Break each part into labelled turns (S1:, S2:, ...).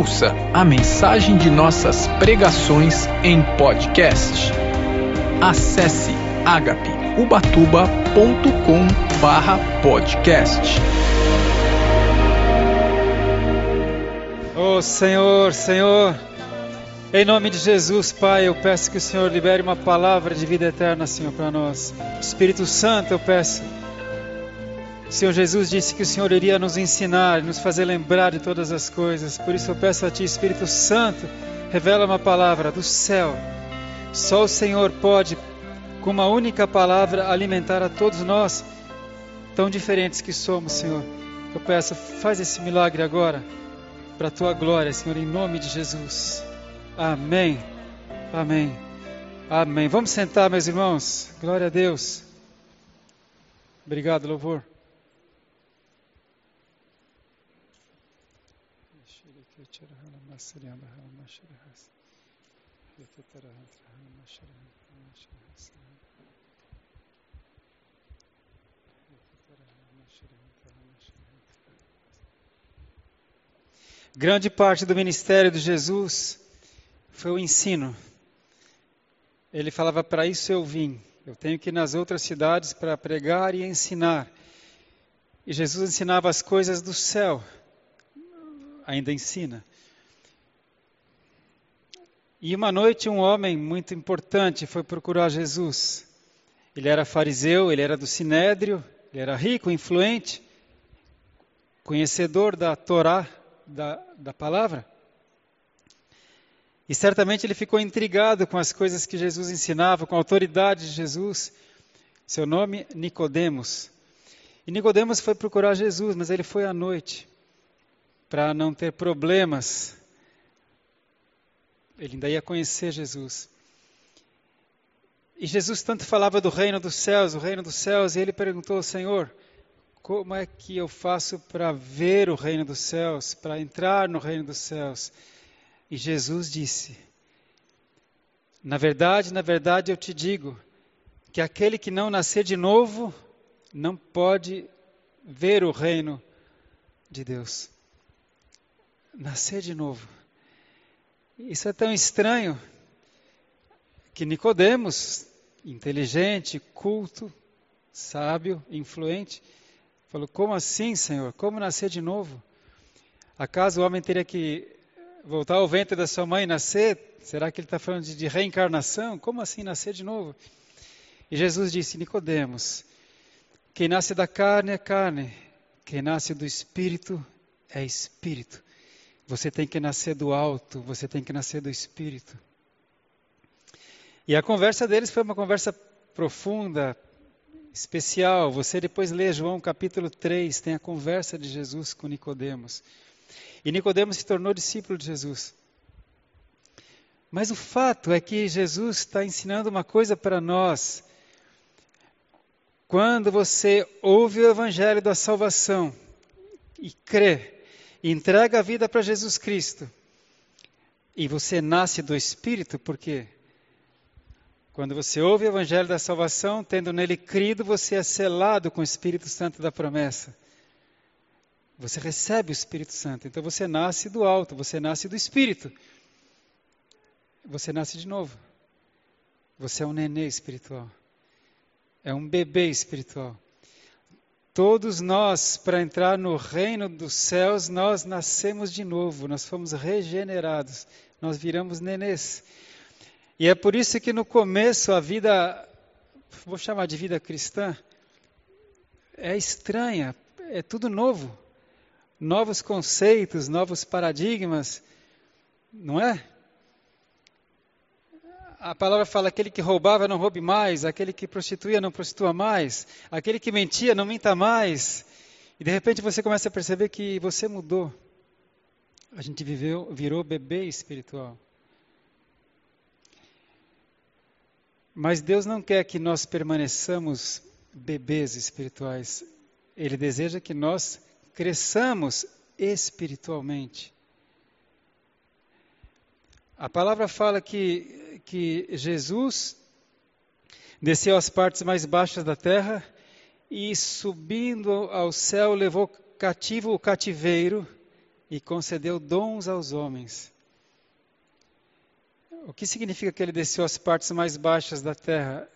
S1: Ouça a mensagem de nossas pregações em podcast. Acesse agapeubatuba.com/podcast.
S2: Oh Senhor, Senhor, em nome de Jesus, Pai, eu peço que o Senhor libere uma palavra de vida eterna, Senhor, para nós. Espírito Santo, eu peço. Senhor Jesus disse que o Senhor iria nos ensinar, nos fazer lembrar de todas as coisas. Por isso eu peço a Ti, Espírito Santo, revela uma palavra do céu. Só o Senhor pode, com uma única palavra, alimentar a todos nós, tão diferentes que somos, Senhor. Eu peço, faz esse milagre agora, para a Tua glória, Senhor, em nome de Jesus. Amém. Amém. Amém. Vamos sentar, meus irmãos. Glória a Deus. Obrigado, louvor. Grande parte do ministério de Jesus foi o ensino. Ele falava: Para isso eu vim. Eu tenho que ir nas outras cidades para pregar e ensinar. E Jesus ensinava as coisas do céu. Ainda ensina. E uma noite um homem muito importante foi procurar Jesus. Ele era fariseu, ele era do sinédrio, ele era rico, influente, conhecedor da Torá, da, da palavra. E certamente ele ficou intrigado com as coisas que Jesus ensinava, com a autoridade de Jesus. Seu nome, Nicodemos. E Nicodemos foi procurar Jesus, mas ele foi à noite para não ter problemas. Ele ainda ia conhecer Jesus. E Jesus tanto falava do reino dos céus, o reino dos céus, e ele perguntou ao Senhor: como é que eu faço para ver o reino dos céus, para entrar no reino dos céus? E Jesus disse: Na verdade, na verdade eu te digo que aquele que não nascer de novo não pode ver o reino de Deus. Nascer de novo. Isso é tão estranho que Nicodemos, inteligente, culto, sábio, influente, Falou: Como assim, Senhor? Como nascer de novo? Acaso o homem teria que voltar ao ventre da sua mãe e nascer? Será que ele está falando de, de reencarnação? Como assim nascer de novo? E Jesus disse: Nicodemos, quem nasce da carne é carne, quem nasce do espírito é espírito. Você tem que nascer do alto, você tem que nascer do espírito. E a conversa deles foi uma conversa profunda, especial. Você depois lê João capítulo 3, tem a conversa de Jesus com Nicodemos. E Nicodemos se tornou discípulo de Jesus. Mas o fato é que Jesus está ensinando uma coisa para nós. Quando você ouve o evangelho da salvação e crê, e entrega a vida para Jesus Cristo, e você nasce do Espírito, por quê? Quando você ouve o Evangelho da salvação, tendo nele crido, você é selado com o Espírito Santo da promessa. Você recebe o Espírito Santo. Então você nasce do alto, você nasce do Espírito. Você nasce de novo. Você é um nenê espiritual. É um bebê espiritual. Todos nós, para entrar no reino dos céus, nós nascemos de novo, nós fomos regenerados, nós viramos nenês. E é por isso que no começo a vida, vou chamar de vida cristã, é estranha, é tudo novo. Novos conceitos, novos paradigmas, não é? A palavra fala: aquele que roubava não roube mais, aquele que prostituía não prostitua mais, aquele que mentia não minta mais. E de repente você começa a perceber que você mudou. A gente viveu, virou bebê espiritual. Mas Deus não quer que nós permaneçamos bebês espirituais. Ele deseja que nós cresçamos espiritualmente. A palavra fala que, que Jesus desceu às partes mais baixas da terra e, subindo ao céu, levou cativo o cativeiro e concedeu dons aos homens. O que significa que ele desceu às partes mais baixas da terra?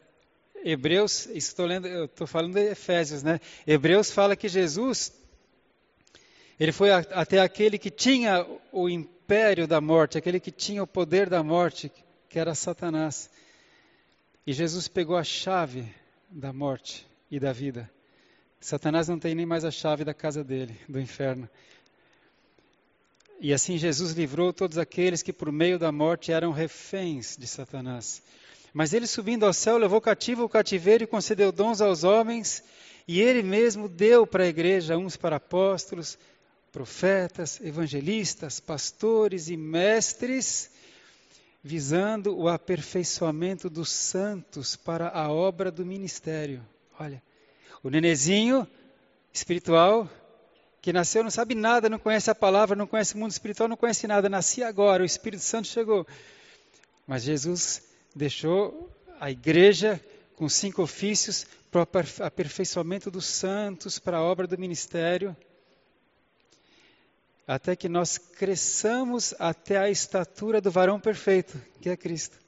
S2: Hebreus, estou lendo, eu estou falando de Efésios, né? Hebreus fala que Jesus ele foi até aquele que tinha o império da morte, aquele que tinha o poder da morte, que era Satanás. E Jesus pegou a chave da morte e da vida. Satanás não tem nem mais a chave da casa dele, do inferno. E assim Jesus livrou todos aqueles que por meio da morte eram reféns de Satanás. Mas ele subindo ao céu levou cativo o cativeiro e concedeu dons aos homens, e ele mesmo deu para a igreja uns para apóstolos, profetas, evangelistas, pastores e mestres, visando o aperfeiçoamento dos santos para a obra do ministério. Olha, o nenezinho espiritual que nasceu não sabe nada, não conhece a palavra, não conhece o mundo espiritual, não conhece nada, nasci agora, o Espírito Santo chegou. Mas Jesus deixou a igreja com cinco ofícios para o aperfeiçoamento dos santos, para a obra do ministério até que nós cresçamos até a estatura do varão perfeito, que é Cristo.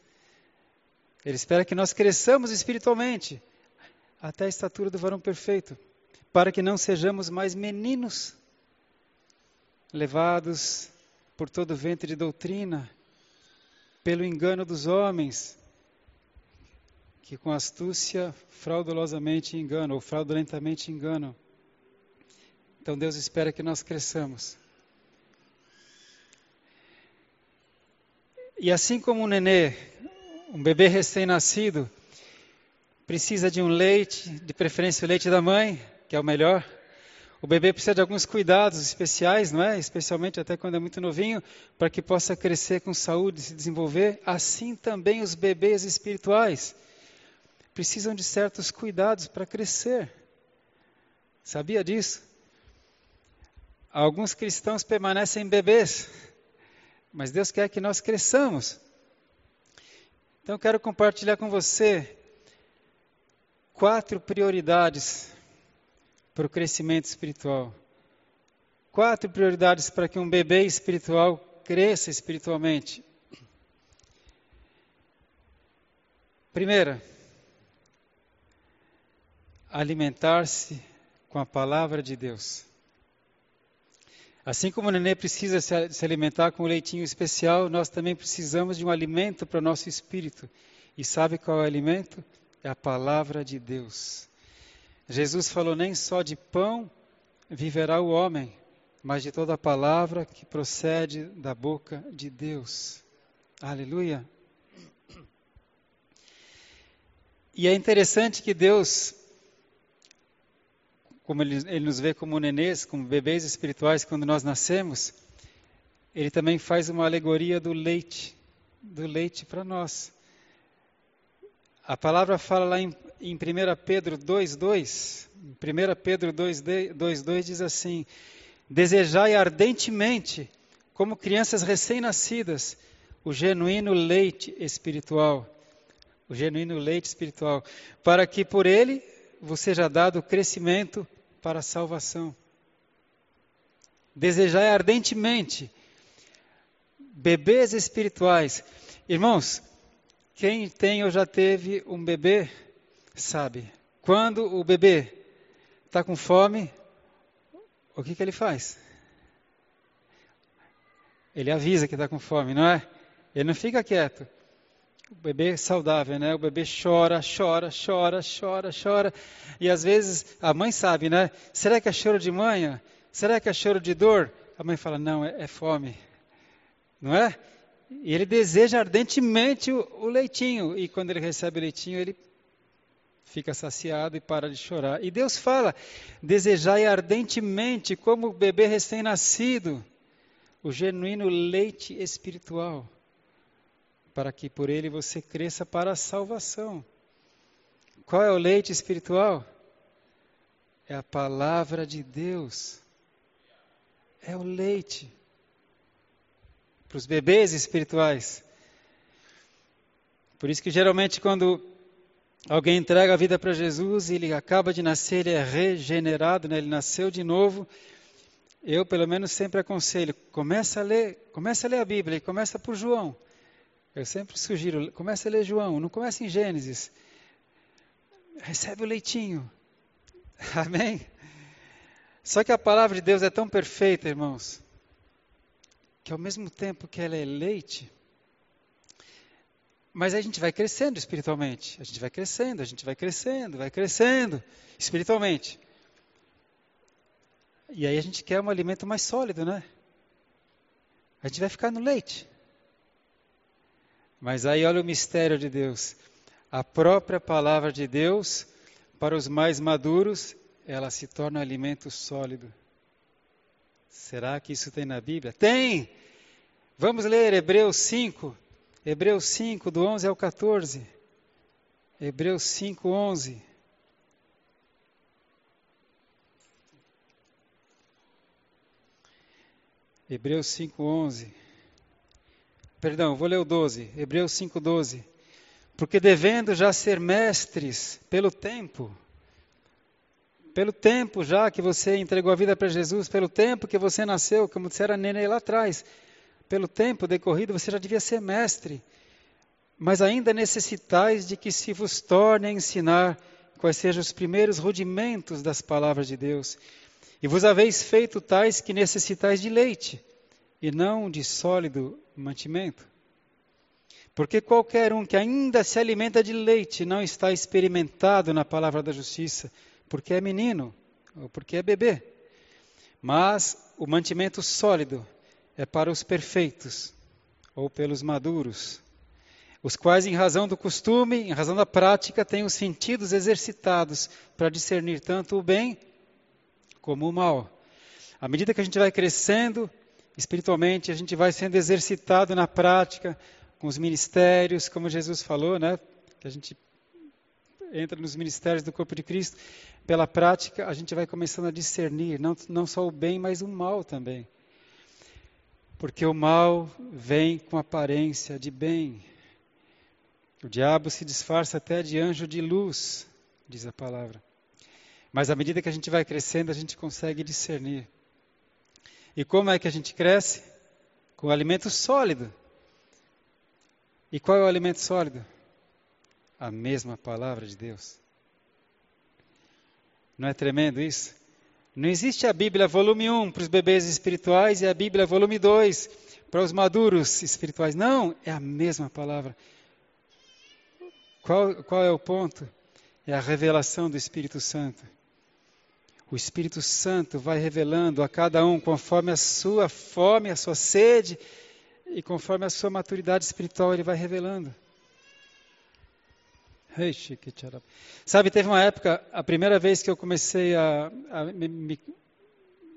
S2: Ele espera que nós cresçamos espiritualmente até a estatura do varão perfeito, para que não sejamos mais meninos, levados por todo o vento de doutrina, pelo engano dos homens, que com astúcia fraudulosamente enganam, ou fraudulentamente enganam. Então Deus espera que nós cresçamos E assim como um nenê, um bebê recém-nascido, precisa de um leite, de preferência o leite da mãe, que é o melhor. O bebê precisa de alguns cuidados especiais, não é? Especialmente até quando é muito novinho, para que possa crescer com saúde, se desenvolver. Assim também os bebês espirituais precisam de certos cuidados para crescer. Sabia disso? Alguns cristãos permanecem bebês mas Deus quer que nós cresçamos. Então quero compartilhar com você quatro prioridades para o crescimento espiritual. Quatro prioridades para que um bebê espiritual cresça espiritualmente. Primeira, alimentar-se com a palavra de Deus. Assim como o nenê precisa se alimentar com um leitinho especial, nós também precisamos de um alimento para o nosso espírito. E sabe qual é o alimento? É a palavra de Deus. Jesus falou: nem só de pão viverá o homem, mas de toda a palavra que procede da boca de Deus. Aleluia. E é interessante que Deus como ele, ele nos vê como nenês, como bebês espirituais quando nós nascemos, ele também faz uma alegoria do leite, do leite para nós. A palavra fala lá em, em 1 Pedro 2,2, 1 Pedro 2,2 diz assim: Desejai ardentemente, como crianças recém-nascidas, o genuíno leite espiritual, o genuíno leite espiritual, para que por ele vos seja dado crescimento para a salvação. Desejai ardentemente bebês espirituais. Irmãos, quem tem ou já teve um bebê, sabe. Quando o bebê está com fome, o que, que ele faz? Ele avisa que está com fome, não é? Ele não fica quieto. O bebê é saudável, né? O bebê chora, chora, chora, chora, chora. E às vezes a mãe sabe, né? Será que é choro de manha? Será que é choro de dor? A mãe fala: não, é, é fome. Não é? E ele deseja ardentemente o, o leitinho. E quando ele recebe o leitinho, ele fica saciado e para de chorar. E Deus fala: desejai ardentemente, como o bebê recém-nascido, o genuíno leite espiritual para que por ele você cresça para a salvação. Qual é o leite espiritual? É a palavra de Deus. É o leite para os bebês espirituais. Por isso que geralmente quando alguém entrega a vida para Jesus, ele acaba de nascer, ele é regenerado, né? ele nasceu de novo. eu pelo menos sempre aconselho, começa a ler, começa a ler a Bíblia e começa por João. Eu sempre sugiro, começa a ler João, não começa em Gênesis. Recebe o leitinho. Amém? Só que a palavra de Deus é tão perfeita, irmãos, que ao mesmo tempo que ela é leite, mas a gente vai crescendo espiritualmente. A gente vai crescendo, a gente vai crescendo, vai crescendo espiritualmente. E aí a gente quer um alimento mais sólido, né? A gente vai ficar no leite. Mas aí olha o mistério de Deus. A própria palavra de Deus, para os mais maduros, ela se torna um alimento sólido. Será que isso tem na Bíblia? Tem! Vamos ler Hebreus 5, Hebreus 5, do 11 ao 14. Hebreus 5, 11. Hebreus 5:11. Perdão, vou ler o 12. Hebreus 5:12. Porque devendo já ser mestres pelo tempo, pelo tempo já que você entregou a vida para Jesus, pelo tempo que você nasceu, como disse a Nenê lá atrás, pelo tempo decorrido você já devia ser mestre. Mas ainda necessitais de que se vos torne a ensinar quais sejam os primeiros rudimentos das palavras de Deus e vos haveis feito tais que necessitais de leite, e não de sólido mantimento. Porque qualquer um que ainda se alimenta de leite não está experimentado na palavra da justiça, porque é menino, ou porque é bebê. Mas o mantimento sólido é para os perfeitos, ou pelos maduros, os quais, em razão do costume, em razão da prática, têm os sentidos exercitados para discernir tanto o bem como o mal. À medida que a gente vai crescendo espiritualmente, a gente vai sendo exercitado na prática, com os ministérios, como Jesus falou, né? Que a gente entra nos ministérios do corpo de Cristo, pela prática a gente vai começando a discernir não, não só o bem, mas o mal também. Porque o mal vem com aparência de bem. O diabo se disfarça até de anjo de luz, diz a palavra. Mas à medida que a gente vai crescendo, a gente consegue discernir. E como é que a gente cresce? Com alimento sólido. E qual é o alimento sólido? A mesma palavra de Deus. Não é tremendo isso? Não existe a Bíblia volume 1 para os bebês espirituais e a Bíblia volume 2 para os maduros espirituais. Não, é a mesma palavra. Qual, qual é o ponto? É a revelação do Espírito Santo. O Espírito Santo vai revelando a cada um conforme a sua fome, a sua sede e conforme a sua maturidade espiritual, ele vai revelando. Sabe, teve uma época, a primeira vez que eu comecei a, a me, me,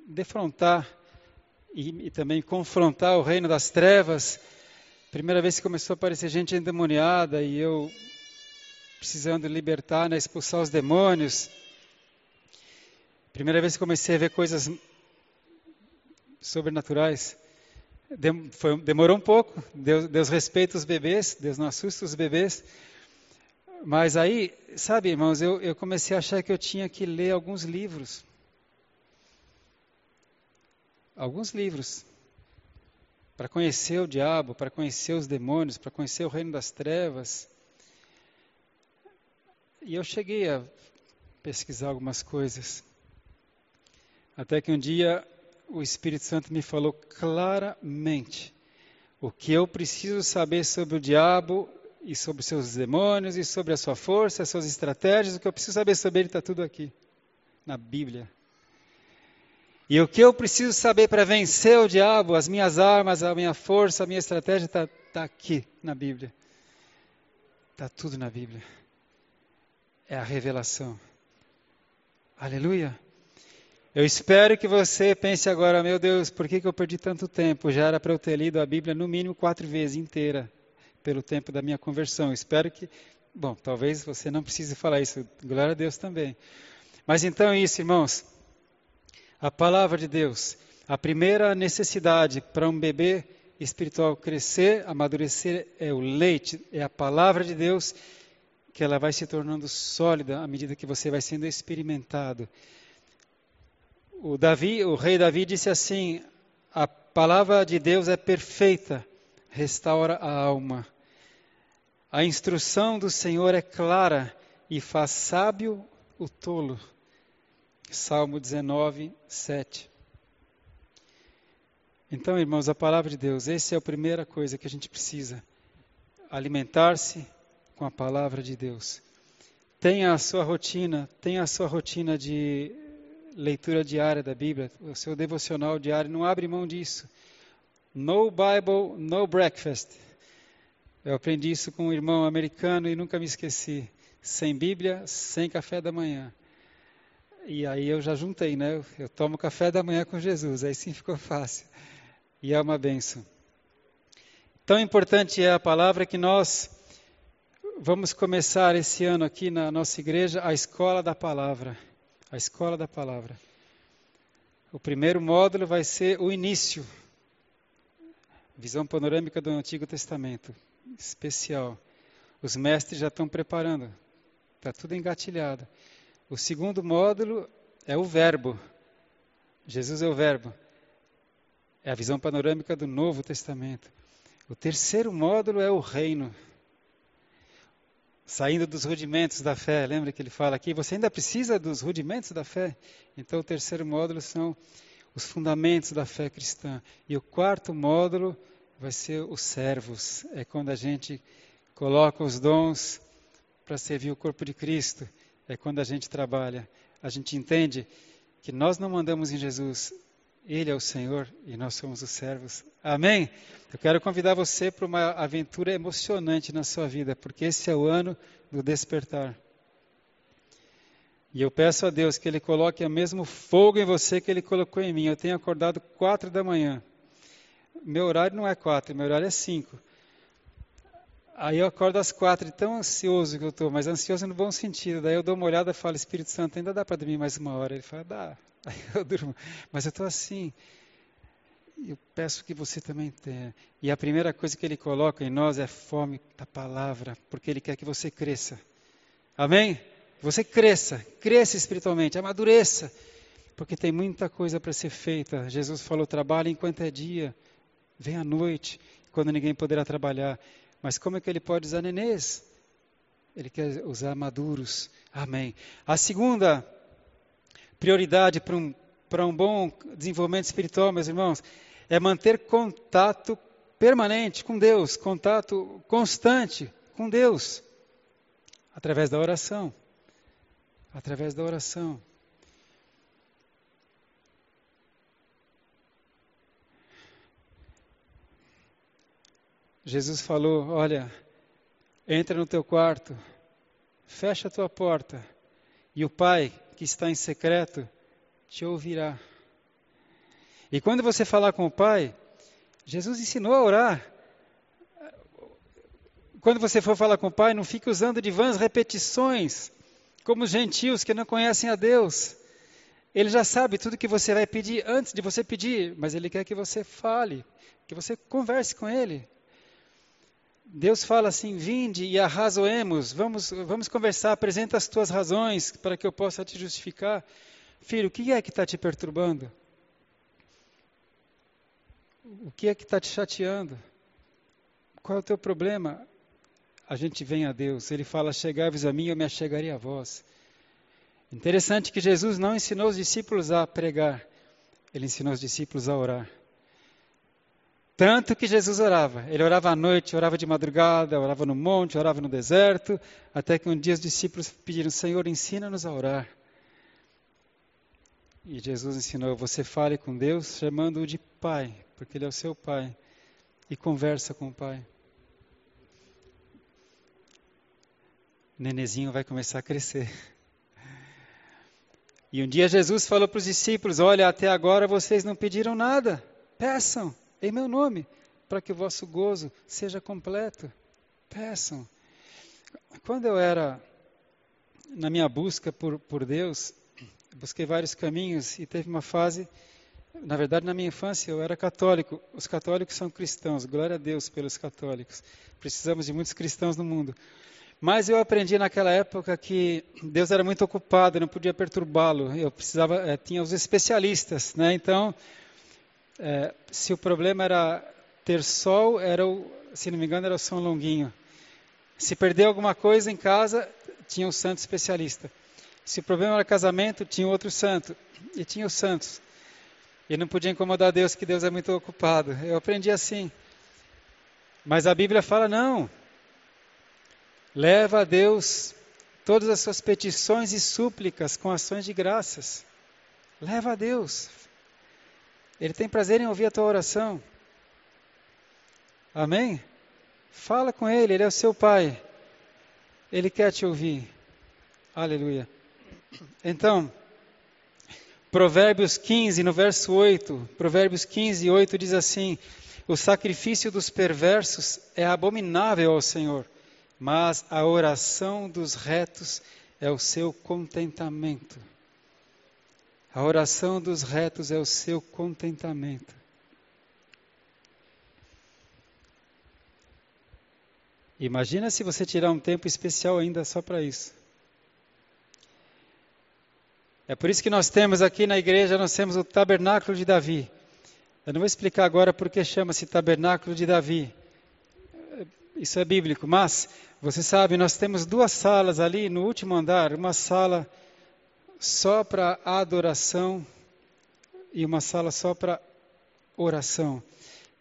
S2: defrontar e, e, também confrontar o reino das trevas, primeira vez que começou a aparecer gente endemoniada e eu precisando libertar, né, expulsar os demônios. Primeira vez que comecei a ver coisas sobrenaturais. Demorou um pouco, Deus, Deus respeita os bebês, Deus não assusta os bebês. Mas aí, sabe, irmãos, eu, eu comecei a achar que eu tinha que ler alguns livros. Alguns livros. Para conhecer o diabo, para conhecer os demônios, para conhecer o reino das trevas. E eu cheguei a pesquisar algumas coisas. Até que um dia o Espírito Santo me falou claramente o que eu preciso saber sobre o diabo e sobre seus demônios e sobre a sua força, as suas estratégias. O que eu preciso saber sobre ele está tudo aqui, na Bíblia. E o que eu preciso saber para vencer o diabo, as minhas armas, a minha força, a minha estratégia, está tá aqui na Bíblia. Está tudo na Bíblia. É a revelação. Aleluia. Eu espero que você pense agora, meu Deus, por que, que eu perdi tanto tempo? Já era para eu ter lido a Bíblia no mínimo quatro vezes inteira, pelo tempo da minha conversão. Espero que, bom, talvez você não precise falar isso, glória a Deus também. Mas então é isso, irmãos. A palavra de Deus, a primeira necessidade para um bebê espiritual crescer, amadurecer, é o leite, é a palavra de Deus, que ela vai se tornando sólida à medida que você vai sendo experimentado O, Davi, o rei Davi disse assim: A palavra de Deus é perfeita, restaura a alma. A instrução do Senhor é clara e faz sábio o tolo. Salmo 19, 7. Então, irmãos, a palavra de Deus, essa é a primeira coisa que a gente precisa. Alimentar-se com a palavra de Deus. Tenha a sua rotina, tenha a sua rotina de leitura diária da Bíblia, o seu devocional diário, não abre mão disso. No Bible, no breakfast. Eu aprendi isso com um irmão americano e nunca me esqueci. Sem Bíblia, sem café da manhã. E aí eu já juntei, né? Eu tomo café da manhã com Jesus, aí sim ficou fácil e é uma benção. Tão importante é a palavra que nós vamos começar esse ano aqui na nossa igreja a escola da palavra. A escola da palavra. O primeiro módulo vai ser o início. Visão panorâmica do Antigo Testamento. Especial. Os mestres já estão preparando. Está tudo engatilhado. O segundo módulo é o verbo. Jesus é o verbo. É a visão panorâmica do Novo Testamento. O terceiro módulo é o reino. Saindo dos rudimentos da fé, lembra que ele fala aqui? Você ainda precisa dos rudimentos da fé? Então, o terceiro módulo são os fundamentos da fé cristã. E o quarto módulo vai ser os servos. É quando a gente coloca os dons para servir o corpo de Cristo. É quando a gente trabalha. A gente entende que nós não mandamos em Jesus, ele é o Senhor e nós somos os servos. Amém? Eu quero convidar você para uma aventura emocionante na sua vida, porque esse é o ano do despertar. E eu peço a Deus que Ele coloque o mesmo fogo em você que Ele colocou em mim. Eu tenho acordado quatro da manhã. Meu horário não é quatro, meu horário é cinco. Aí eu acordo às quatro, tão ansioso que eu estou, mas ansioso no bom sentido. Daí eu dou uma olhada e falo, Espírito Santo, ainda dá para dormir mais uma hora? Ele fala, dá. Aí eu durmo. Mas eu estou assim. Eu peço que você também tenha. E a primeira coisa que ele coloca em nós é fome da palavra, porque ele quer que você cresça. Amém? Você cresça, cresça espiritualmente, amadureça, porque tem muita coisa para ser feita. Jesus falou: trabalhe enquanto é dia, vem à noite, quando ninguém poderá trabalhar. Mas como é que ele pode usar nenês? Ele quer usar maduros. Amém. A segunda prioridade para um, para um bom desenvolvimento espiritual, meus irmãos, é manter contato permanente com Deus, contato constante com Deus, através da oração. Através da oração. Jesus falou: Olha, entra no teu quarto, fecha a tua porta, e o Pai que está em secreto te ouvirá. E quando você falar com o Pai, Jesus ensinou a orar. Quando você for falar com o Pai, não fique usando de vãs repetições, como os gentios que não conhecem a Deus. Ele já sabe tudo que você vai pedir antes de você pedir, mas Ele quer que você fale, que você converse com Ele. Deus fala assim: vinde e arrazoemos, vamos, vamos conversar, apresenta as tuas razões para que eu possa te justificar. Filho, o que é que está te perturbando? O que é que está te chateando? Qual é o teu problema? A gente vem a Deus, ele fala: chegai-vos a mim, eu me achegarei a vós. Interessante que Jesus não ensinou os discípulos a pregar, ele ensinou os discípulos a orar. Tanto que Jesus orava. Ele orava à noite, orava de madrugada, orava no monte, orava no deserto, até que um dia os discípulos pediram: Senhor, ensina-nos a orar. E Jesus ensinou: Você fale com Deus chamando-o de Pai, porque Ele é o seu Pai, e conversa com o Pai. O nenezinho vai começar a crescer. E um dia Jesus falou para os discípulos: Olha, até agora vocês não pediram nada, peçam em meu nome, para que o vosso gozo seja completo. Peçam. Quando eu era na minha busca por, por Deus, busquei vários caminhos e teve uma fase, na verdade, na minha infância eu era católico. Os católicos são cristãos, glória a Deus pelos católicos. Precisamos de muitos cristãos no mundo. Mas eu aprendi naquela época que Deus era muito ocupado, não podia perturbá-lo. Eu precisava, é, tinha os especialistas, né? Então, é, se o problema era ter sol, era o, se não me engano, era o São Longuinho. Se perder alguma coisa em casa, tinha o santo especialista. Se o problema era casamento, tinha outro santo. E tinha os santos. E não podia incomodar Deus, que Deus é muito ocupado. Eu aprendi assim. Mas a Bíblia fala: não. Leva a Deus todas as suas petições e súplicas com ações de graças. Leva a Deus. Ele tem prazer em ouvir a tua oração. Amém? Fala com Ele, Ele é o seu Pai. Ele quer te ouvir. Aleluia. Então, Provérbios 15, no verso 8, Provérbios 15, 8 diz assim: O sacrifício dos perversos é abominável ao Senhor, mas a oração dos retos é o seu contentamento. A oração dos retos é o seu contentamento. Imagina se você tirar um tempo especial ainda só para isso. É por isso que nós temos aqui na igreja, nós temos o tabernáculo de Davi. Eu não vou explicar agora porque chama-se tabernáculo de Davi. Isso é bíblico, mas você sabe, nós temos duas salas ali no último andar, uma sala só para adoração e uma sala só para oração.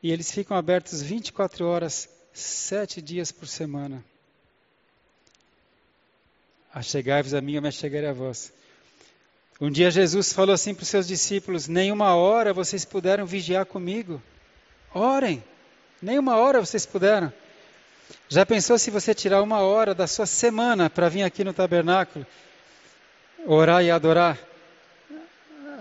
S2: E eles ficam abertos 24 horas sete dias por semana. Achegai-vos a mim, eu me achegarei a vós. Um dia Jesus falou assim para os seus discípulos: Nenhuma hora vocês puderam vigiar comigo. Orem. Nenhuma hora vocês puderam. Já pensou se você tirar uma hora da sua semana para vir aqui no tabernáculo, orar e adorar?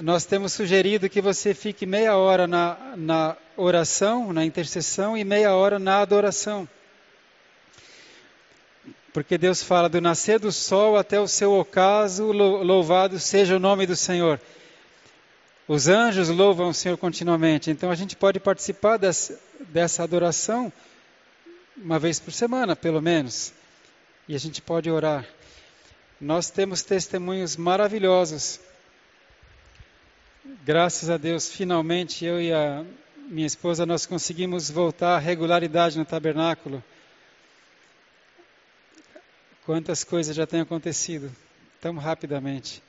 S2: nós temos sugerido que você fique meia hora na, na oração, na intercessão, e meia hora na adoração. Porque Deus fala: do nascer do sol até o seu ocaso, louvado seja o nome do Senhor. Os anjos louvam o Senhor continuamente. Então a gente pode participar dessa, dessa adoração uma vez por semana, pelo menos. E a gente pode orar. Nós temos testemunhos maravilhosos Graças a Deus, finalmente eu e a minha esposa nós conseguimos voltar à regularidade no tabernáculo. Quantas coisas já têm acontecido tão rapidamente,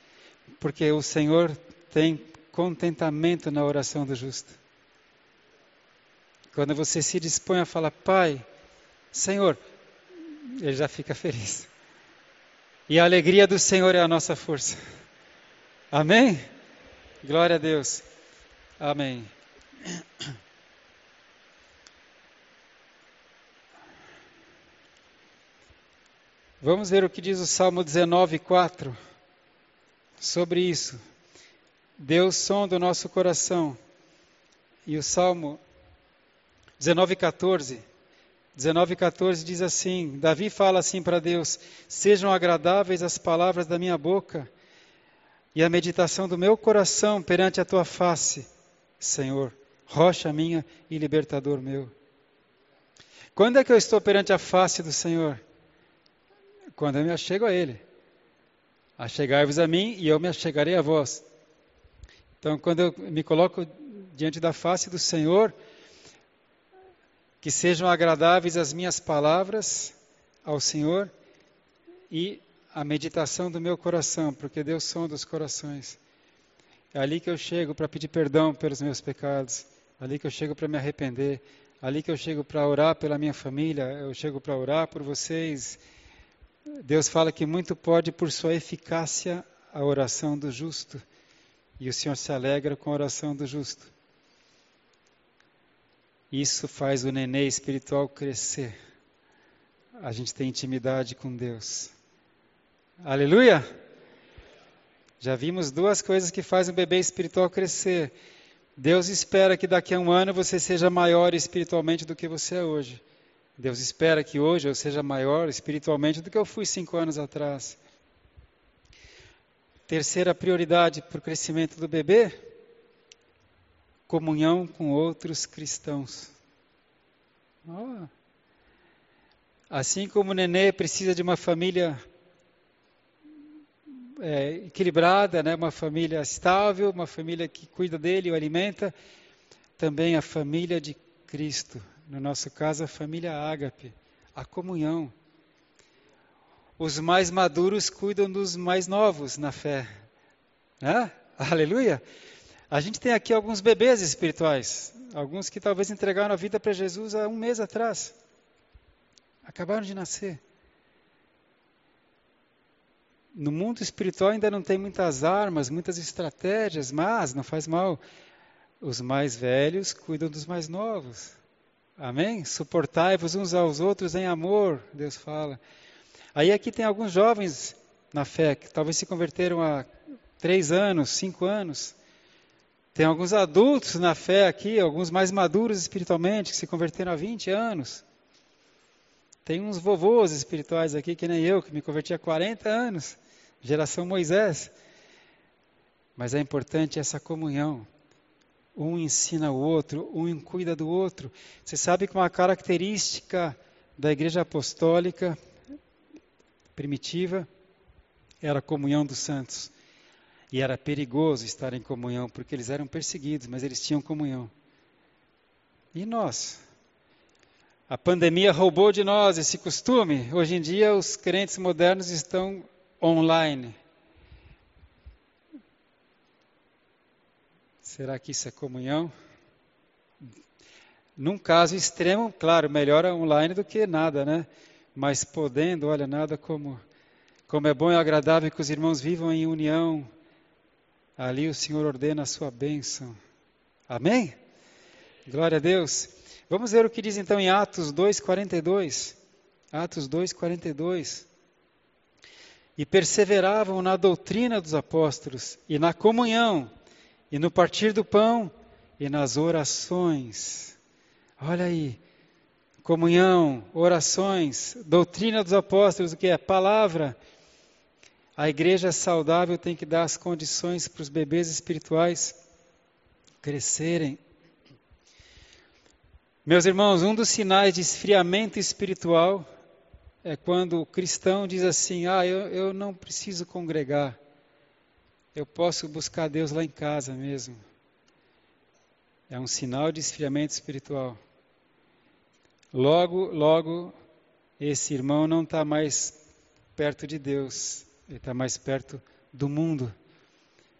S2: porque o Senhor tem contentamento na oração do justo. Quando você se dispõe a falar, Pai, Senhor, ele já fica feliz. E a alegria do Senhor é a nossa força. Amém? Glória a Deus. Amém. Vamos ver o que diz o Salmo 19, 4 sobre isso. Deus sonda o nosso coração. E o Salmo 19, 14. 19, 14 diz assim: Davi fala assim para Deus: Sejam agradáveis as palavras da minha boca e a meditação do meu coração perante a tua face, Senhor, rocha minha e libertador meu. Quando é que eu estou perante a face do Senhor? Quando eu me achego a Ele. Achegai-vos a mim e eu me achegarei a vós. Então, quando eu me coloco diante da face do Senhor, que sejam agradáveis as minhas palavras ao Senhor e a meditação do meu coração, porque Deus sonda os corações. É ali que eu chego para pedir perdão pelos meus pecados, é ali que eu chego para me arrepender, é ali que eu chego para orar pela minha família, eu chego para orar por vocês. Deus fala que muito pode por sua eficácia a oração do justo, e o Senhor se alegra com a oração do justo. Isso faz o nenê espiritual crescer. A gente tem intimidade com Deus. Aleluia! Já vimos duas coisas que fazem o bebê espiritual crescer. Deus espera que daqui a um ano você seja maior espiritualmente do que você é hoje. Deus espera que hoje eu seja maior espiritualmente do que eu fui cinco anos atrás. Terceira prioridade para o crescimento do bebê: comunhão com outros cristãos. Oh. Assim como o nenê precisa de uma família é, equilibrada, né? uma família estável, uma família que cuida dele, o alimenta, também a família de Cristo, no nosso caso a família ágape, a comunhão. Os mais maduros cuidam dos mais novos na fé. Né? Aleluia! A gente tem aqui alguns bebês espirituais, alguns que talvez entregaram a vida para Jesus há um mês atrás. Acabaram de nascer. No mundo espiritual ainda não tem muitas armas, muitas estratégias, mas não faz mal. Os mais velhos cuidam dos mais novos. Amém? Suportai-vos uns aos outros em amor, Deus fala. Aí aqui tem alguns jovens na fé que talvez se converteram há três anos, cinco anos. Tem alguns adultos na fé aqui, alguns mais maduros espiritualmente, que se converteram há 20 anos. Tem uns vovôs espirituais aqui, que nem eu, que me converti há 40 anos, geração Moisés. Mas é importante essa comunhão. Um ensina o outro, um cuida do outro. Você sabe que uma característica da igreja apostólica primitiva era a comunhão dos santos. E era perigoso estar em comunhão, porque eles eram perseguidos, mas eles tinham comunhão. E nós? A pandemia roubou de nós esse costume. Hoje em dia, os crentes modernos estão online. Será que isso é comunhão? Num caso extremo, claro, melhor online do que nada, né? Mas podendo, olha, nada como como é bom e agradável que os irmãos vivam em união ali o Senhor ordena a sua bênção. Amém? Glória a Deus. Vamos ver o que diz então em Atos 2:42. Atos 2:42. E perseveravam na doutrina dos apóstolos e na comunhão e no partir do pão e nas orações. Olha aí, comunhão, orações, doutrina dos apóstolos, o que é? Palavra, a igreja saudável tem que dar as condições para os bebês espirituais crescerem. Meus irmãos, um dos sinais de esfriamento espiritual é quando o cristão diz assim: Ah, eu, eu não preciso congregar, eu posso buscar Deus lá em casa mesmo. É um sinal de esfriamento espiritual. Logo, logo, esse irmão não está mais perto de Deus, ele está mais perto do mundo,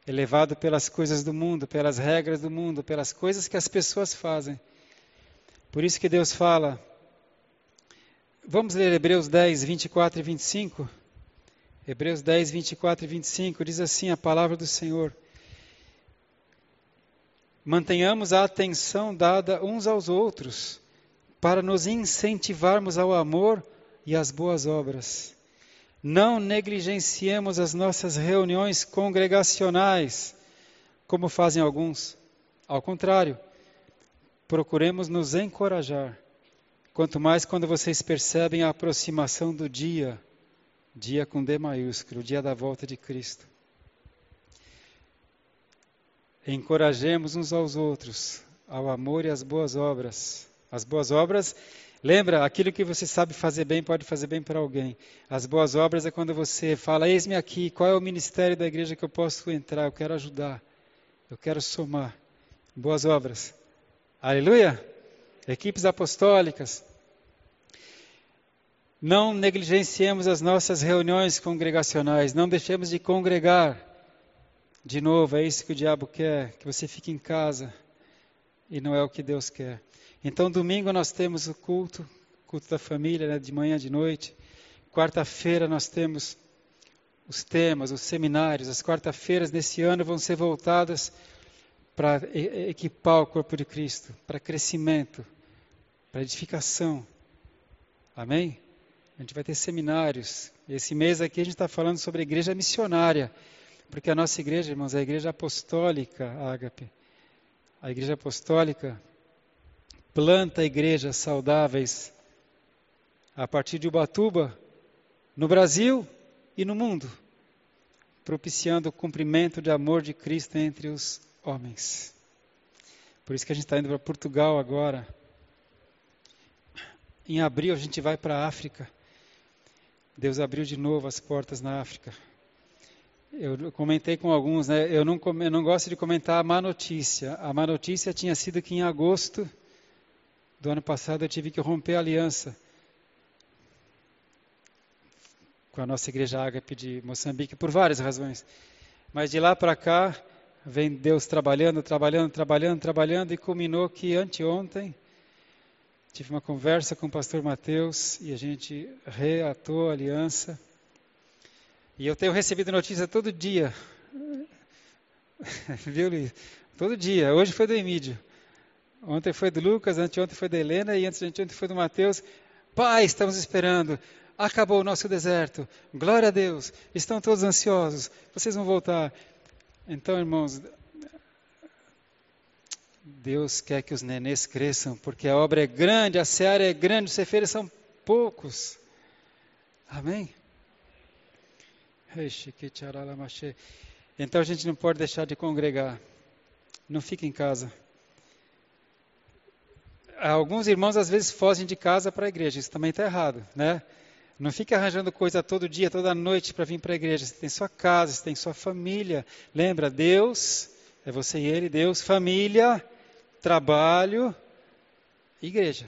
S2: elevado pelas coisas do mundo, pelas regras do mundo, pelas coisas que as pessoas fazem. Por isso que Deus fala. Vamos ler Hebreus 10, 24 e 25. Hebreus 10, 24 e 25 diz assim a palavra do Senhor. Mantenhamos a atenção dada uns aos outros, para nos incentivarmos ao amor e às boas obras. Não negligenciemos as nossas reuniões congregacionais, como fazem alguns. Ao contrário, procuremos nos encorajar. Quanto mais quando vocês percebem a aproximação do dia, dia com D maiúsculo, o dia da volta de Cristo. Encorajemos uns aos outros ao amor e às boas obras. As boas obras Lembra, aquilo que você sabe fazer bem pode fazer bem para alguém. As boas obras é quando você fala: Eis-me aqui, qual é o ministério da igreja que eu posso entrar? Eu quero ajudar, eu quero somar. Boas obras. Aleluia! Equipes apostólicas. Não negligenciemos as nossas reuniões congregacionais, não deixemos de congregar. De novo, é isso que o diabo quer, que você fique em casa, e não é o que Deus quer. Então, domingo nós temos o culto, culto da família, né, de manhã, de noite. Quarta-feira nós temos os temas, os seminários. As quarta-feiras desse ano vão ser voltadas para equipar o corpo de Cristo, para crescimento, para edificação. Amém? A gente vai ter seminários. Esse mês aqui a gente está falando sobre a igreja missionária, porque a nossa igreja, irmãos, é a igreja apostólica, Ágape. A igreja apostólica planta igrejas saudáveis a partir de Ubatuba, no Brasil e no mundo, propiciando o cumprimento de amor de Cristo entre os homens. Por isso que a gente está indo para Portugal agora. em abril a gente vai para a África. Deus abriu de novo as portas na África. Eu comentei com alguns, né? Eu não, eu não gosto de comentar a má notícia. A má notícia tinha sido que em agosto do ano passado eu tive que romper a aliança com a nossa igreja Ágape de Moçambique por várias razões. Mas de lá para cá vem Deus trabalhando, trabalhando, trabalhando, trabalhando e culminou que anteontem tive uma conversa com o pastor Mateus e a gente reatou a aliança. E eu tenho recebido notícia todo dia. Viu, Luiz? Todo dia. Hoje foi do Emílio. Ontem foi do Lucas, anteontem foi da Helena e antes de ontem foi do Mateus. Pai, estamos esperando. Acabou o nosso deserto. Glória a Deus. Estão todos ansiosos. Vocês vão voltar. Então, irmãos, Deus quer que os nenês cresçam, porque a obra é grande, a seara é grande, os cefeiros são poucos. Amém? Então a gente não pode deixar de congregar. Não fique em casa. Alguns irmãos às vezes fogem de casa para a igreja, isso também está errado, né? Não fique arranjando coisa todo dia, toda noite para vir para a igreja. Você tem sua casa, você tem sua família. Lembra, Deus, é você e Ele, Deus, família, trabalho, igreja.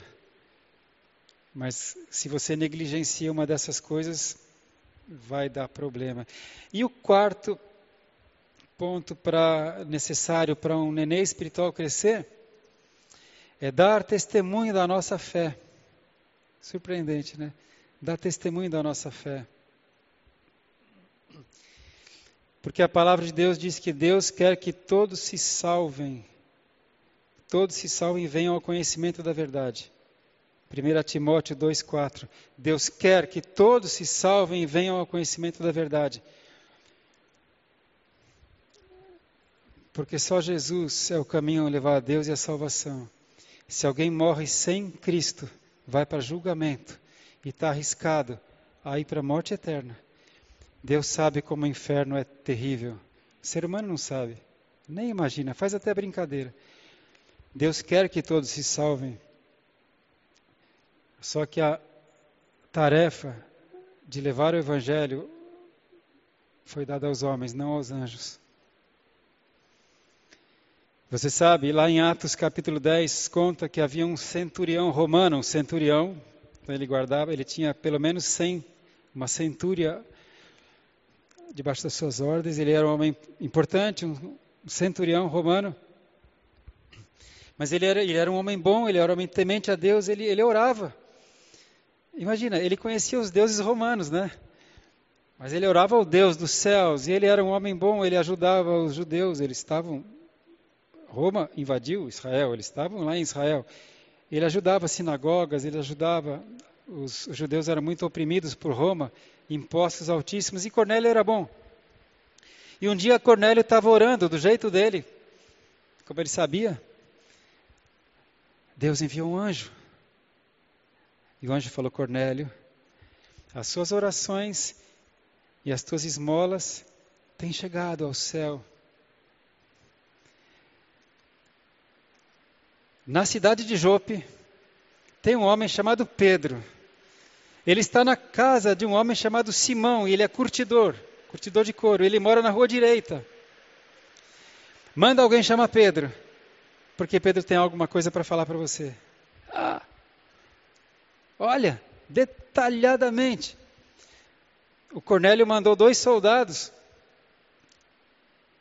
S2: Mas se você negligencia uma dessas coisas, vai dar problema. E o quarto ponto para necessário para um neném espiritual crescer é dar testemunho da nossa fé. Surpreendente, né? dá testemunho da nossa fé. Porque a palavra de Deus diz que Deus quer que todos se salvem. Todos se salvem e venham ao conhecimento da verdade. 1 Timóteo 2,4. Deus quer que todos se salvem e venham ao conhecimento da verdade. Porque só Jesus é o caminho a levar a Deus e a salvação. Se alguém morre sem Cristo, vai para julgamento e está arriscado a ir para a morte eterna. Deus sabe como o inferno é terrível. O ser humano não sabe, nem imagina, faz até brincadeira. Deus quer que todos se salvem. Só que a tarefa de levar o Evangelho foi dada aos homens, não aos anjos. Você sabe, lá em Atos capítulo 10, conta que havia um centurião romano, um centurião, então ele guardava, ele tinha pelo menos 100, uma centúria debaixo das suas ordens. Ele era um homem importante, um centurião romano. Mas ele era, ele era um homem bom, ele era um homem temente a Deus, ele, ele orava. Imagina, ele conhecia os deuses romanos, né? Mas ele orava ao Deus dos céus, e ele era um homem bom, ele ajudava os judeus, eles estavam. Roma invadiu Israel, eles estavam lá em Israel. Ele ajudava as sinagogas, ele ajudava. Os, os judeus eram muito oprimidos por Roma, impostos altíssimos, e Cornélio era bom. E um dia Cornélio estava orando do jeito dele, como ele sabia. Deus enviou um anjo. E o anjo falou: Cornélio, as suas orações e as tuas esmolas têm chegado ao céu. Na cidade de Jope, tem um homem chamado Pedro. Ele está na casa de um homem chamado Simão e ele é curtidor, curtidor de couro. Ele mora na rua direita. Manda alguém chamar Pedro, porque Pedro tem alguma coisa para falar para você. Ah, olha, detalhadamente. O Cornélio mandou dois soldados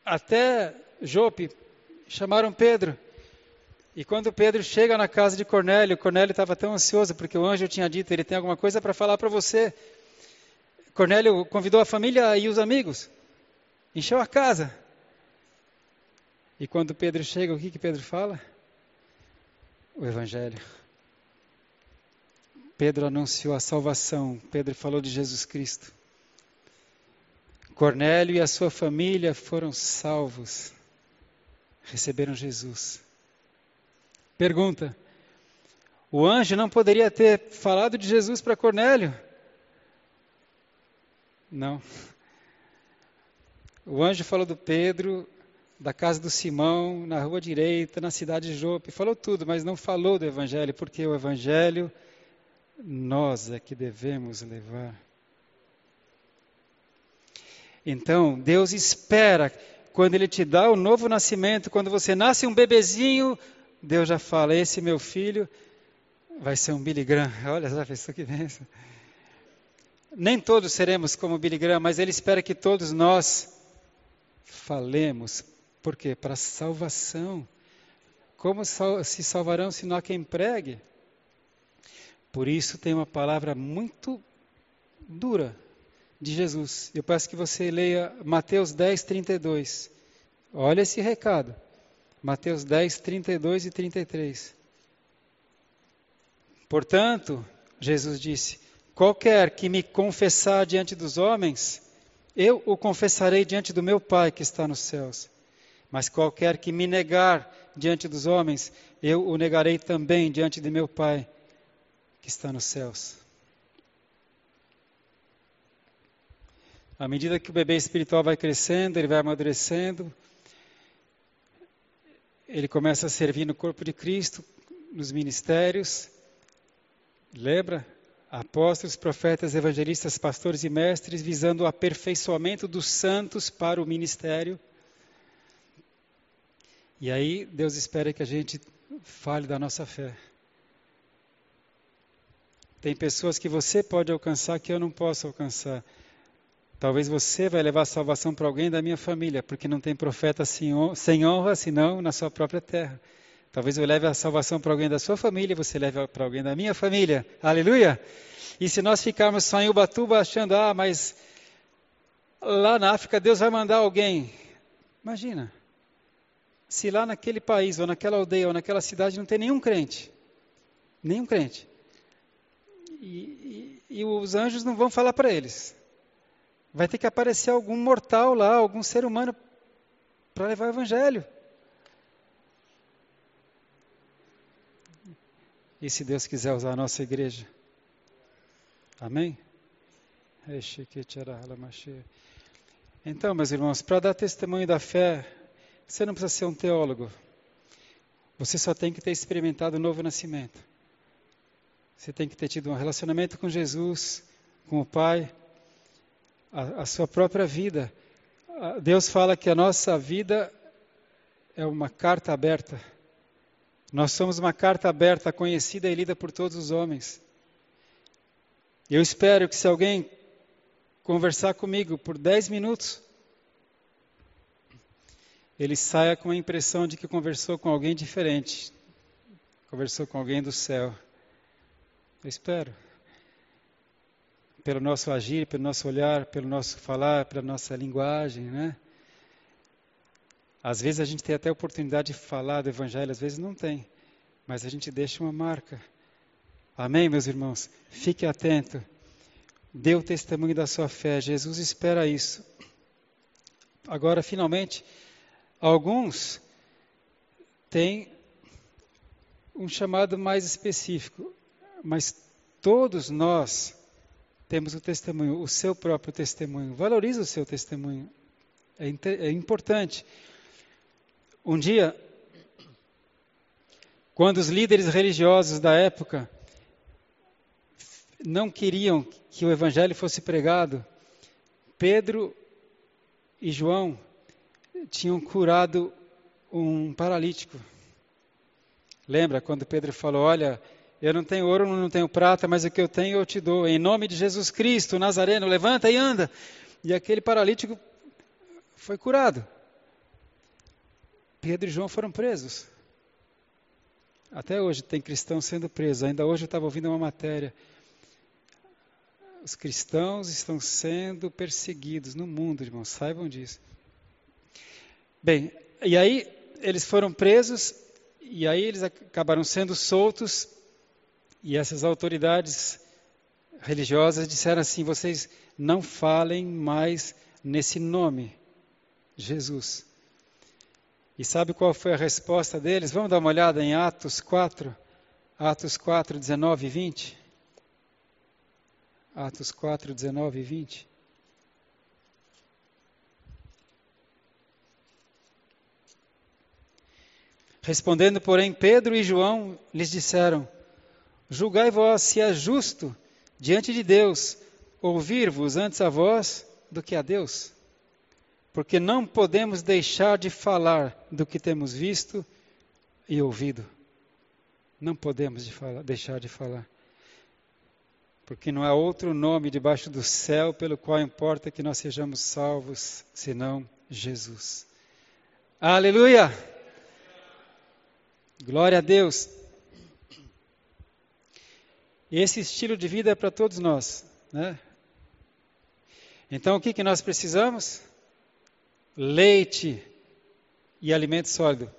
S2: até Jope, chamaram Pedro. E quando Pedro chega na casa de Cornélio, Cornélio estava tão ansioso porque o anjo tinha dito: ele tem alguma coisa para falar para você. Cornélio convidou a família e os amigos, encheu a casa. E quando Pedro chega, o que, que Pedro fala? O Evangelho. Pedro anunciou a salvação, Pedro falou de Jesus Cristo. Cornélio e a sua família foram salvos, receberam Jesus. Pergunta: o anjo não poderia ter falado de Jesus para Cornélio? Não. O anjo falou do Pedro, da casa do Simão, na rua direita, na cidade de Jope, falou tudo, mas não falou do Evangelho, porque o Evangelho nós é que devemos levar. Então, Deus espera, quando Ele te dá o novo nascimento, quando você nasce um bebezinho, Deus já fala: Esse meu filho vai ser um Billy Graham. Olha já pensou que benção. Nem todos seremos como Billy Graham, mas Ele espera que todos nós falemos. Por quê? Para salvação. Como se salvarão se não há quem pregue? Por isso tem uma palavra muito dura de Jesus. Eu peço que você leia Mateus 10, 32. Olha esse recado. Mateus 10, 32 e 33. Portanto, Jesus disse: Qualquer que me confessar diante dos homens, eu o confessarei diante do meu Pai que está nos céus. Mas qualquer que me negar diante dos homens, eu o negarei também diante de meu Pai que está nos céus. À medida que o bebê espiritual vai crescendo, ele vai amadurecendo, ele começa a servir no corpo de Cristo, nos ministérios. Lembra? Apóstolos, profetas, evangelistas, pastores e mestres, visando o aperfeiçoamento dos santos para o ministério. E aí, Deus espera que a gente fale da nossa fé. Tem pessoas que você pode alcançar que eu não posso alcançar. Talvez você vai levar a salvação para alguém da minha família, porque não tem profeta sem honra, senão na sua própria terra. Talvez eu leve a salvação para alguém da sua família, você leve para alguém da minha família. Aleluia! E se nós ficarmos só em Ubatuba achando, ah, mas lá na África Deus vai mandar alguém. Imagina, se lá naquele país, ou naquela aldeia, ou naquela cidade não tem nenhum crente. Nenhum crente. E, e, os anjos não vão falar para eles. Vai ter que aparecer algum mortal lá, algum ser humano para levar o evangelho. E se Deus quiser usar a nossa igreja? Amém? Então, meus irmãos, para dar testemunho da fé, você não precisa ser um teólogo. Você só tem que ter experimentado o novo nascimento. Você tem que ter tido um relacionamento com Jesus, com o Pai, a, a sua própria vida. Deus fala que a nossa vida é uma carta aberta. Nós somos uma carta aberta, conhecida e lida por todos os homens. Eu espero que se alguém conversar comigo por 10 minutos, ele saia com a impressão de que conversou com alguém diferente, conversou com alguém do céu. Eu espero pelo nosso agir, pelo nosso olhar, pelo nosso falar, pela nossa linguagem, né? Às vezes a gente tem até a oportunidade de falar do Evangelho, às vezes não tem, mas a gente deixa uma marca. Amém, meus irmãos? Fique atento. Dê o testemunho da sua fé. Jesus espera isso. Agora, finalmente, alguns têm um chamado mais específico, mas todos nós temos o testemunho, o seu próprio testemunho. Valorize o seu testemunho. É, é importante. Um dia, quando os líderes religiosos da época não queriam que o evangelho fosse pregado, Pedro e João tinham curado um paralítico. Lembra quando Pedro falou: Olha, eu não tenho ouro, não tenho prata, mas o que eu tenho eu te dou. Em nome de Jesus Cristo, Nazareno, levanta e anda. E aquele paralítico foi curado. Pedro e João foram presos. Até hoje tem cristãos sendo presos. Ainda hoje eu estava ouvindo uma matéria. Os cristãos estão sendo perseguidos no mundo, irmãos, saibam disso. Bem, e aí eles foram presos, e aí eles acabaram sendo soltos e essas autoridades religiosas disseram assim: vocês não falem mais nesse nome, Jesus. E sabe qual foi a resposta deles? Vamos dar uma olhada em Atos 4, Atos 4, 19 e 20. Atos 4, 19 e 20. Respondendo, porém, Pedro e João lhes disseram: Julgai vós se é justo diante de Deus ouvir-vos antes a vós do que a Deus. Porque não podemos deixar de falar do que temos visto e ouvido. Não podemos de falar, deixar de falar. Porque não há outro nome debaixo do céu pelo qual importa que nós sejamos salvos, senão Jesus. Aleluia! Glória a Deus. Esse estilo de vida é para todos nós, né? Então, o que, que nós precisamos? Leite e alimento sólido,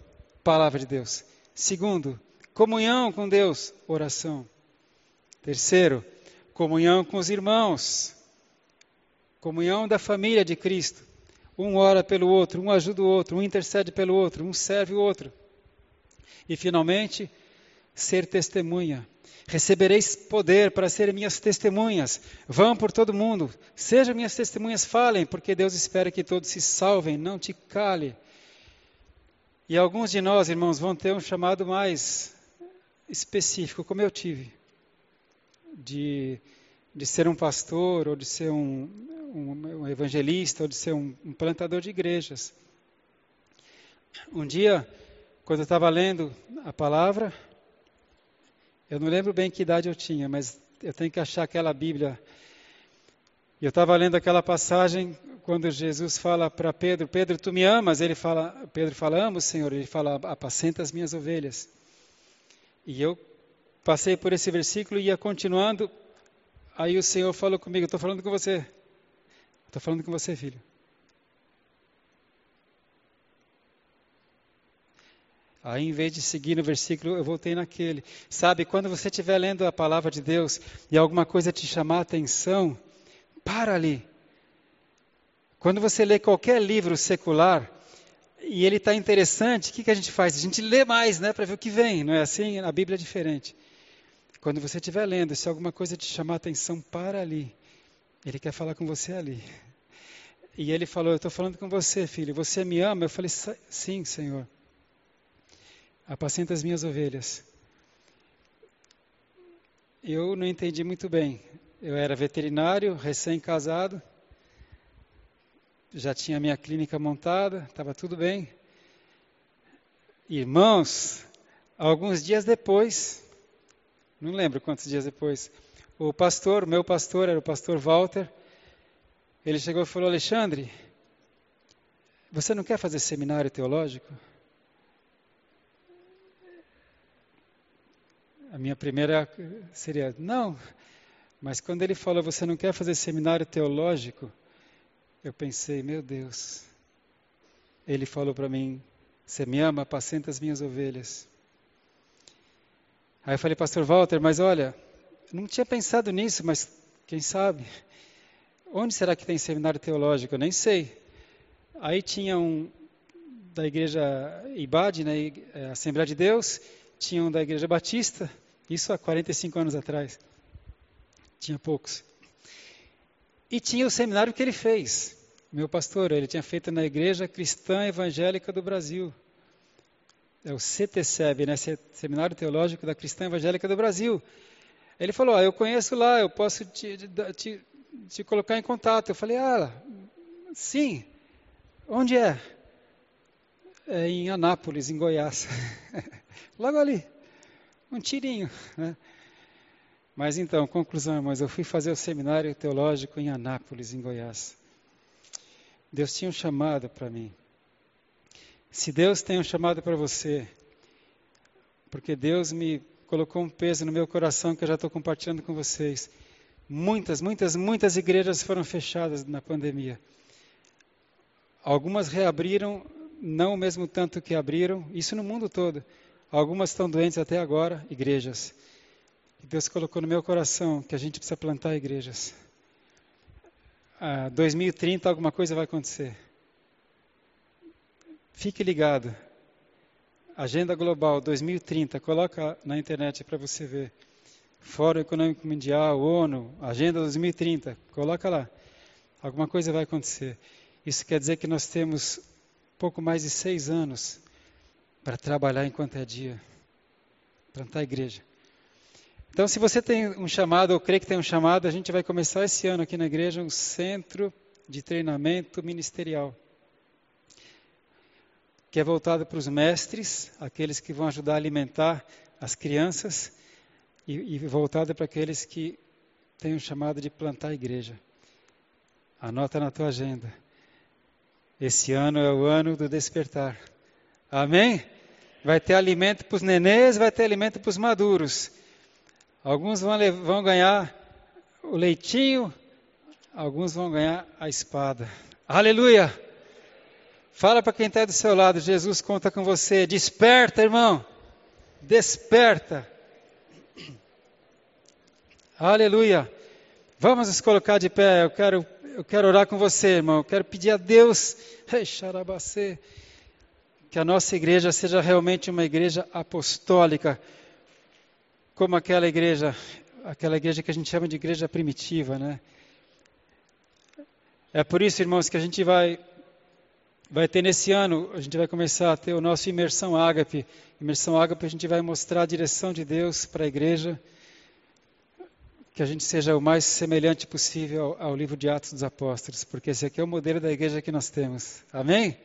S2: palavra de Deus. Segundo, comunhão com Deus, oração. Terceiro, comunhão com os irmãos, comunhão da família de Cristo. Um ora pelo outro, um ajuda o outro, um intercede pelo outro, um serve o outro. E finalmente, ser testemunha. Recebereis poder para serem minhas testemunhas. Vão por todo mundo. Sejam minhas testemunhas, falem, porque Deus espera que todos se salvem. Não te cale. E alguns de nós, irmãos, vão ter um chamado mais específico, como eu tive, de, de ser um pastor, ou de ser um, um, um evangelista, ou de ser um, um plantador de igrejas. Um dia, quando eu estava lendo a palavra, eu não lembro bem que idade eu tinha, mas eu tenho que achar aquela Bíblia. Eu estava lendo aquela passagem quando Jesus fala para Pedro: Pedro, tu me amas? Ele fala, Pedro fala, amo, Senhor. Ele fala, apacenta as minhas ovelhas. E eu passei por esse versículo e ia continuando. Aí o Senhor falou comigo: Estou falando com você. Estou falando com você, filho. Aí, em vez de seguir no versículo, eu voltei naquele. Sabe, quando você estiver lendo a palavra de Deus e alguma coisa te chamar a atenção, para ali. Quando você lê qualquer livro secular e ele está interessante, o que, que a gente faz? A gente lê mais, né, para ver o que vem, não é assim? A Bíblia é diferente. Quando você estiver lendo, se alguma coisa te chamar a atenção, para ali. Ele quer falar com você ali. E ele falou: Eu estou falando com você, filho. Você me ama? Eu falei: Sim, Senhor apacenta as minhas ovelhas. Eu não entendi muito bem. Eu era veterinário, recém-casado, já tinha minha clínica montada, estava tudo bem. Irmãos, alguns dias depois, não lembro quantos dias depois, o pastor, meu pastor, era o pastor Walter, ele chegou e falou: Alexandre, você não quer fazer seminário teológico? A minha primeira seria não, mas quando ele falou você não quer fazer seminário teológico, eu pensei, meu Deus. Ele falou para mim, você me ama, apacenta as minhas ovelhas. Aí eu falei, pastor Walter, mas olha, não tinha pensado nisso, mas quem sabe? Onde será que tem seminário teológico? Eu nem sei. Aí tinha um da igreja IBAD, né, Assembleia de Deus, tinha um da igreja Batista, isso há 45 anos atrás. Tinha poucos. E tinha o seminário que ele fez. Meu pastor, ele tinha feito na Igreja Cristã Evangélica do Brasil. É o CTCEB, né? Seminário Teológico da Cristã Evangélica do Brasil. Ele falou: ah, Eu conheço lá, eu posso te, te, te colocar em contato. Eu falei: Ah, sim. Onde é? É em Anápolis, em Goiás. Logo ali um tirinho. Né? Mas então, conclusão, irmãos, eu fui fazer o seminário teológico em Anápolis, em Goiás. Deus tinha um chamado para mim. Se Deus tem um chamado para você, porque Deus me colocou um peso no meu coração que eu já estou compartilhando com vocês. Muitas, muitas, muitas igrejas foram fechadas na pandemia. Algumas reabriram, não o mesmo tanto que abriram, isso no mundo todo. Algumas estão doentes até agora, igrejas. E Deus colocou no meu coração que a gente precisa plantar igrejas. Ah, 2030 alguma coisa vai acontecer. Fique ligado. Agenda Global 2030, coloca na internet para você ver. Fórum Econômico Mundial, ONU, Agenda 2030, coloca lá. Alguma coisa vai acontecer. Isso quer dizer que nós temos pouco mais de seis anos para trabalhar enquanto é dia, plantar a igreja. Então, se você tem um chamado, ou crê que tem um chamado, a gente vai começar esse ano aqui na igreja um centro de treinamento ministerial, que é voltado para os mestres, aqueles que vão ajudar a alimentar as crianças, e, e voltado para aqueles que têm um chamado de plantar a igreja. Anota na tua agenda. Esse ano é o ano do despertar. Amém? Vai ter alimento para os nenês, vai ter alimento para os maduros. Alguns vão, vão ganhar o leitinho, alguns vão ganhar a espada. Aleluia! Fala para quem está do seu lado, Jesus conta com você. Desperta, irmão. Desperta. Aleluia. Vamos nos colocar de pé. Eu quero, eu quero orar com você, irmão. Eu quero pedir a Deus, que a nossa igreja seja realmente uma igreja apostólica como aquela igreja, aquela igreja que a gente chama de igreja primitiva, né? É por isso, irmãos, que a gente vai vai ter nesse ano, a gente vai começar a ter o nosso imersão ágape. Imersão ágape, a gente vai mostrar a direção de Deus para a igreja, que a gente seja o mais semelhante possível ao, ao livro de Atos dos Apóstolos, porque esse aqui é o modelo da igreja que nós temos. Amém?